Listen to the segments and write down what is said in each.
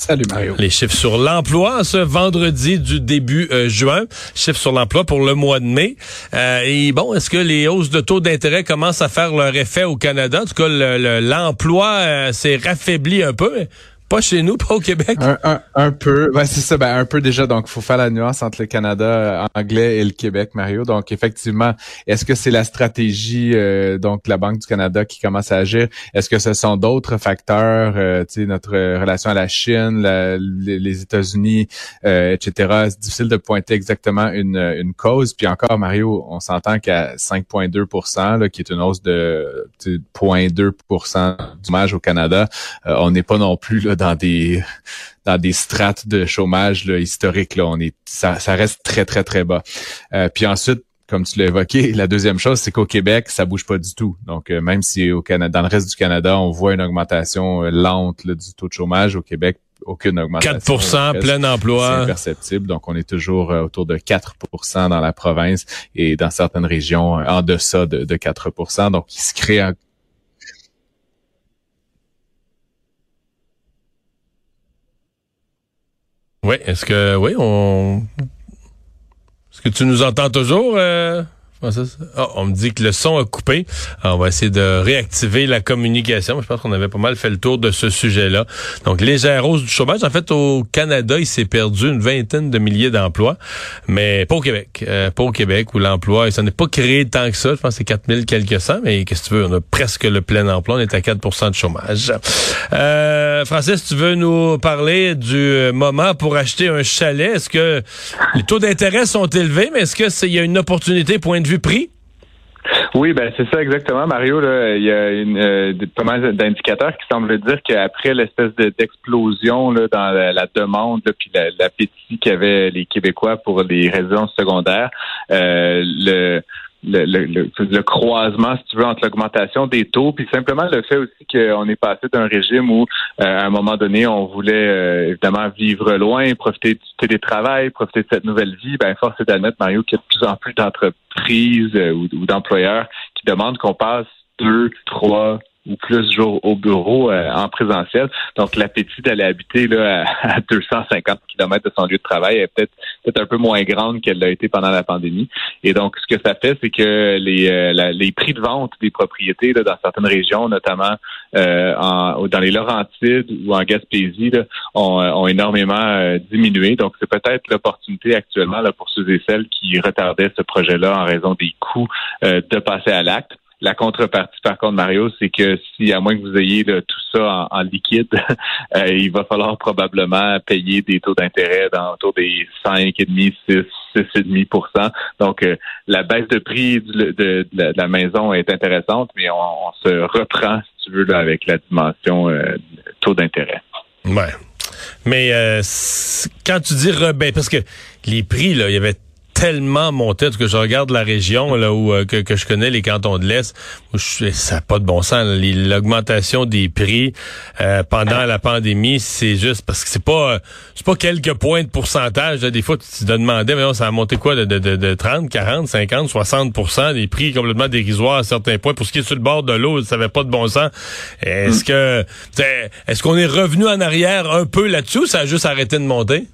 Salut Mario. Les chiffres sur l'emploi ce vendredi du début euh, juin. Chiffres sur l'emploi pour le mois de mai. Euh, et bon, est-ce que les hausses de taux d'intérêt commencent à faire leur effet au Canada? En tout cas, l'emploi euh, s'est raffaibli un peu. Pas chez nous, pas au Québec. Un, peu. Ben, c'est ça, ben, un peu déjà. Donc, faut faire la nuance entre le Canada euh, anglais et le Québec, Mario. Donc, effectivement, est-ce que c'est la stratégie, euh, donc la Banque du Canada qui commence à agir? Est-ce que ce sont d'autres facteurs, euh, tu sais, notre relation à la Chine, les, États-Unis, etc. C'est difficile de pointer exactement une, une cause. Puis encore, Mario, on s'entend qu'à 5,2% qui est une hausse de 0,2 du chômage au Canada, on n'est pas non plus là, dans des dans des strates de chômage là, historiques. Là, on est, ça, ça reste très, très, très bas. Euh, puis ensuite, comme tu l'as évoqué, la deuxième chose, c'est qu'au Québec, ça bouge pas du tout. Donc, euh, même si au Canada, dans le reste du Canada, on voit une augmentation euh, lente du taux de chômage, au Québec, aucune augmentation. 4% plein emploi. C'est imperceptible. Donc, on est toujours autour de 4% dans la province et dans certaines régions en deçà de, de 4% Donc, il se crée un, Oui, est-ce que oui, on est-ce que tu nous entends toujours? Euh... Oh, on me dit que le son a coupé. on va essayer de réactiver la communication. Je pense qu'on avait pas mal fait le tour de ce sujet-là. Donc, légère hausse du chômage. En fait, au Canada, il s'est perdu une vingtaine de milliers d'emplois, mais pas au Québec. Euh, Québec où l'emploi, ça n'est pas créé tant que ça. Je pense que c'est 4000 quelques cents, mais qu'est-ce que tu veux? On a presque le plein emploi. On est à 4% de chômage. Euh, Francis, tu veux nous parler du moment pour acheter un chalet? Est-ce que les taux d'intérêt sont élevés, mais est-ce que il y a une opportunité point de prix? Oui, ben c'est ça exactement, Mario. Là, il y a euh, pas mal d'indicateurs qui semblent dire qu'après l'espèce d'explosion là, dans la, demande puis l'appétit qu'avaient les Québécois pour les résidences secondaires, euh, le le, le, le, croisement, si tu veux, entre l'augmentation des taux, puis simplement le fait aussi qu'on est passé d'un régime où, euh, à un moment donné, on voulait euh, évidemment vivre loin, profiter du télétravail, profiter de cette nouvelle vie. Ben, force est d'admettre, Mario, qu'il y a de plus en plus d'entreprises euh, ou d'employeurs qui demandent qu'on passe deux, trois, ou plus jours au bureau euh, en présentiel. Donc, l'appétit d'aller habiter là, à, 250 km de son lieu de travail est peut-être peut un peu moins grande qu'elle l'a été pendant la pandémie. Et donc, ce que ça fait, c'est que les, euh, les prix de vente des propriétés là, dans certaines régions, notamment euh, en, dans les Laurentides ou en Gaspésie, ont, ont, énormément diminué. Donc, c'est peut-être l'opportunité actuellement là, pour ceux et celles qui retardaient ce projet-là en raison des coûts de passer à l'acte. La contrepartie, par contre, Mario, c'est que si, à moins que vous ayez tout ça en, liquide, euh, il va falloir probablement payer des taux d'intérêt dans autour des 5,5, 6, 6,5% Donc, euh, la baisse de prix de, la maison est intéressante, mais on, se reprend, si tu veux, avec la dimension euh, taux d'intérêt. Ouais. Mais quand tu dis ben, parce que les prix, là, il y avait tellement monté. que je regarde la région là où euh, que, je connais, les cantons de l'Est, où je, ça n'a pas de bon sens. L'augmentation des prix euh, pendant la pandémie, c'est juste parce que c'est pas c'est pas quelques points de pourcentage. Des fois, tu te demandais, mais ça a monté quoi de, de, de, 30, 40, 50, 60% des prix complètement dérisoires à certains points. Pour ce qui est sur le bord de l'eau, ça n'avait pas de bon sens. Est-ce que est-ce qu'on est revenu en arrière un peu là-dessus ou ça a juste arrêté de monter?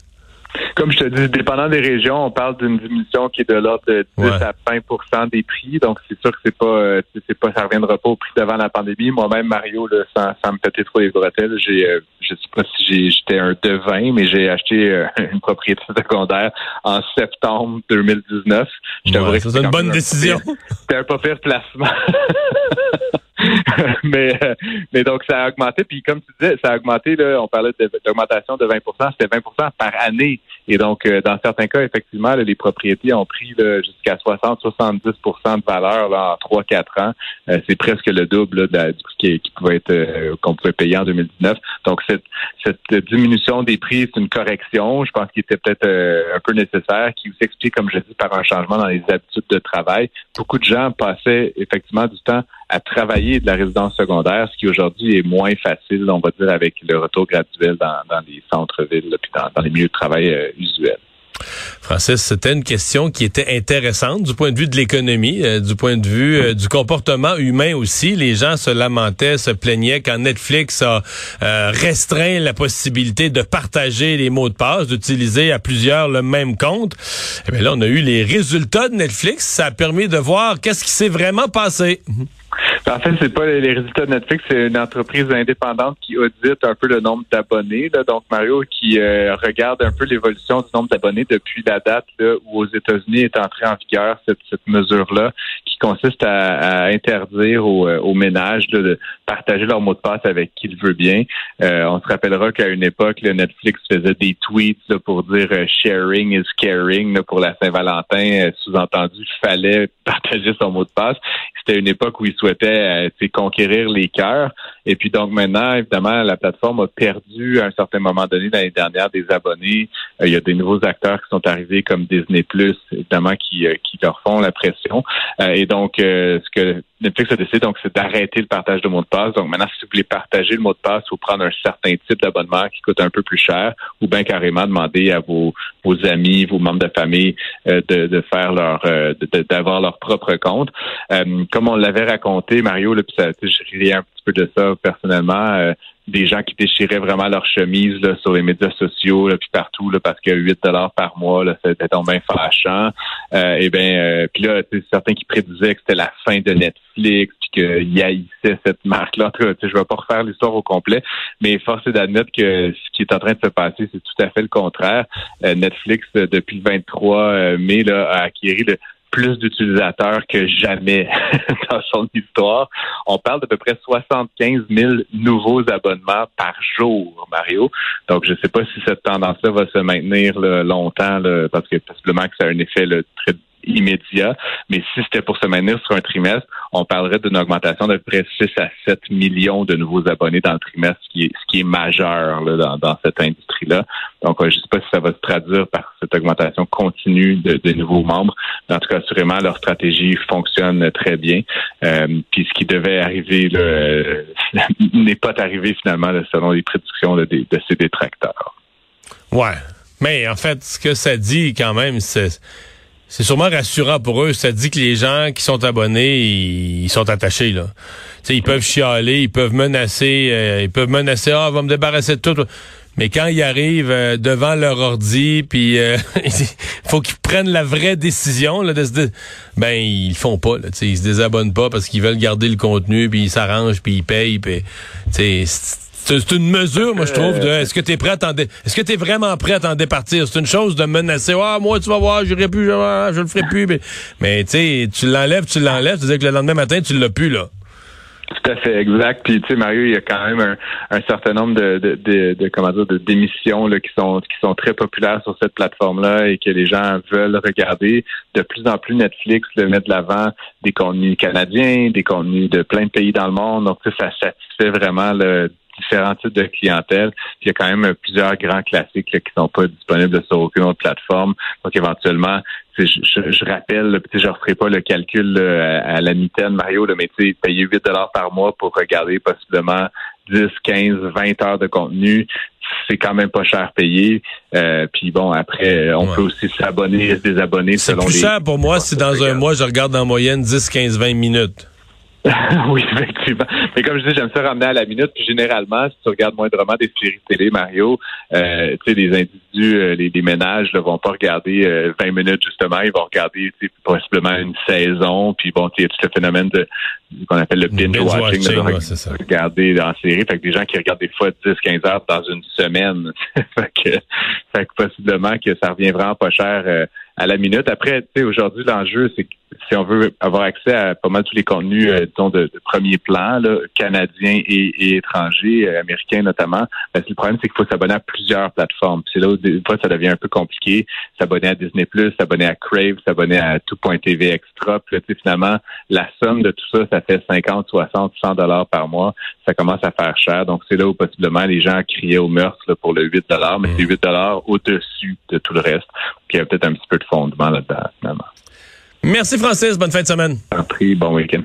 Comme je te dis, dépendant des régions, on parle d'une diminution qui est de l'ordre de 10 à 20% des prix. Donc, c'est sûr que c'est pas, euh, c'est pas, ça reviendra pas au prix d'avant la pandémie. Moi-même, Mario, là, sans, me péter trop les bretelles, j'ai, euh, je sais pas si j'étais un devin, mais j'ai acheté euh, une propriété secondaire en septembre 2019. Je c'est une bonne décision. C'était un pas pire placement. mais, mais donc, ça a augmenté. Puis, comme tu disais, ça a augmenté, là, on parlait d'augmentation de, de 20% c'était 20% par année. Et donc, euh, dans certains cas, effectivement, les propriétés ont pris jusqu'à 60-70% de valeur là, en 3-4 ans. Euh, c'est presque le double de du qui, qui pouvait être euh, qu'on pouvait payer en 2019. Donc, cette, cette diminution des prix, c'est une correction. Je pense qu'il était peut-être un peu nécessaire, qui s'explique, comme je dis, par un changement dans les habitudes de travail. Beaucoup de gens passaient effectivement du temps à travailler de la résidence secondaire, ce qui aujourd'hui est moins facile, on va dire, avec le retour graduel dans, les centres-villes puis dans, dans, les milieux de travail Francis, c'était une question qui était intéressante du point de vue de l'économie, euh, du point de vue euh, du comportement humain aussi. Les gens se lamentaient, se plaignaient quand Netflix a euh, restreint la possibilité de partager les mots de passe, d'utiliser à plusieurs le même compte. Et eh bien là, on a eu les résultats de Netflix. Ça a permis de voir qu'est-ce qui s'est vraiment passé. En fait, c'est pas les résultats de Netflix, c'est une entreprise indépendante qui audite un peu le nombre d'abonnés. Donc, Mario, qui euh, regarde un peu l'évolution du nombre d'abonnés depuis la date où aux États-Unis est entrée en vigueur cette, mesure-là, qui consiste à, interdire aux, euh, ménages de partager leur mot de passe avec qui le veut bien. Euh, on se rappellera qu'à une époque, le Netflix faisait des tweets pour dire sharing is caring pour la Saint-Valentin. Sous-entendu, il fallait partager son mot de passe. C'était une époque où il souhaitait euh, conquérir les cœurs. Et puis donc maintenant, évidemment, la plateforme a perdu à un certain moment donné l'année dernière des abonnés. Euh, il y a des nouveaux acteurs qui sont arrivés comme Disney Plus, évidemment, qui, euh, qui leur font la pression. et donc, ce que Netflix a décidé, donc, c'est d'arrêter le partage de mots de passe. Donc maintenant, si vous voulez partager le mot de passe, ou prendre un certain type d'abonnement qui coûte un peu plus cher, ou bien carrément demander à vos, amis, vos membres de famille de faire leur, d'avoir leur propre compte comme on l'avait raconté, Mario, là, puis ça, je riais un petit peu de ça personnellement. Euh, des gens qui déchiraient vraiment leur chemise là, sur les médias sociaux là, puis partout là, parce que 8 dollars par mois c'était bien fâchant. Euh, et ben euh, puis là, certains qui prédisaient que c'était la fin de Netflix, puis qu'ils haïssaient cette marque-là. Je vais pas refaire l'histoire au complet, mais force est d'admettre que ce qui est en train de se passer, c'est tout à fait le contraire. Netflix, depuis le 23 mai, là, a acquis le plus d'utilisateurs que jamais dans son histoire. On parle d'à peu près 75 000 nouveaux abonnements par jour, Mario. Donc, je ne sais pas si cette tendance-là va se maintenir longtemps, parce que possiblement que ça a un effet très immédiat. Mais si c'était pour se maintenir sur un trimestre, on parlerait d'une augmentation de près 6 à 7 millions de nouveaux abonnés dans le trimestre, ce qui est, majeur dans, cette industrie-là. Donc, je ne sais pas si ça va se traduire par cette augmentation continue de, nouveaux membres. En tout cas, assurément, leur stratégie fonctionne très bien. Euh, puis ce qui devait arriver euh, n'est pas arrivé finalement selon les prédictions de, de ces détracteurs. Ouais. Mais en fait, ce que ça dit quand même, c'est c'est sûrement rassurant pour eux. Ça dit que les gens qui sont abonnés, ils, sont attachés là. ils peuvent chialer, ils peuvent menacer, euh, ils peuvent menacer. Ah, va me débarrasser de tout. Mais quand ils arrivent euh, devant leur ordi, puis euh, faut qu'ils prennent la vraie décision là, de se ben ils le font pas. Là, ils se désabonnent pas parce qu'ils veulent garder le contenu, puis ils s'arrangent, puis ils payent. Puis, c'est une mesure, moi, je trouve, de est-ce que tu es prêt à t'en est-ce que tu es vraiment prêt à t'en départir? C'est une chose de menacer, ah, moi, tu vas voir, j'irai plus, je, je le ferai plus. Mais, mais tu sais, tu l'enlèves, tu l'enlèves, tu dis que le lendemain matin, tu l'as plus, là. Tout à fait, exact. Puis tu sais, Mario, il y a quand même un, un certain nombre de, de, de, de comment dire, de démissions là, qui sont qui sont très populaires sur cette plateforme-là et que les gens veulent regarder. De plus en plus, Netflix le met de l'avant des contenus canadiens, des contenus de plein de pays dans le monde. Donc ça satisfait vraiment le différents types de clientèle. il y a quand même plusieurs grands classiques qui sont pas disponibles sur aucune autre plateforme. Donc éventuellement, je, je, rappelle, je ne referai pas le calcul à, la mitaine, Mario, mais tu payer 8 dollars par mois pour regarder possiblement 10, 15, 20 heures de contenu, c'est quand même pas cher payé. Euh, puis bon, après, on peut aussi s'abonner, se désabonner selon les... C'est plus cher pour moi si dans un mois, je regarde en moyenne 10, 15, 20 minutes. oui, effectivement. Mais comme je dis, j'aime ça ramener à la minute. Puis généralement, si tu regardes moindrement des séries télé, Mario, euh, tu sais, les individus, euh, les, ménages ne vont pas regarder 20 euh, minutes justement. Ils vont regarder possiblement une saison. Puis bon, il y a tout ce phénomène de qu'on appelle le binge, watching, de regarder dans la série. Fait que des gens qui regardent des fois 10-15 heures dans une semaine. fait, que, fait que possiblement que ça revient vraiment pas cher à la minute. Après, tu sais, aujourd'hui, l'enjeu, c'est que si on veut avoir accès à pas mal tous les contenus, euh, disons, de, premier plan, là, canadiens et, étrangers, euh, américains notamment, ben, le problème, c'est qu'il faut s'abonner à plusieurs plateformes. C'est là où des fois, ça devient un peu compliqué. S'abonner à Disney+, s'abonner à Crave, s'abonner à Tout.tv Extra. Puis là, finalement, la somme de tout ça, ça fait 50, 60, 100 dollars par mois. Ça commence à faire cher. Donc, c'est là où possiblement les gens criaient au meurtre pour le 8 dollars, mais c'est 8 dollars au-dessus de tout le reste. Puis il y a peut-être un petit peu de fondement là-dedans, finalement. Merci Francis, bonne fin de semaine. Un prix, bon week-end.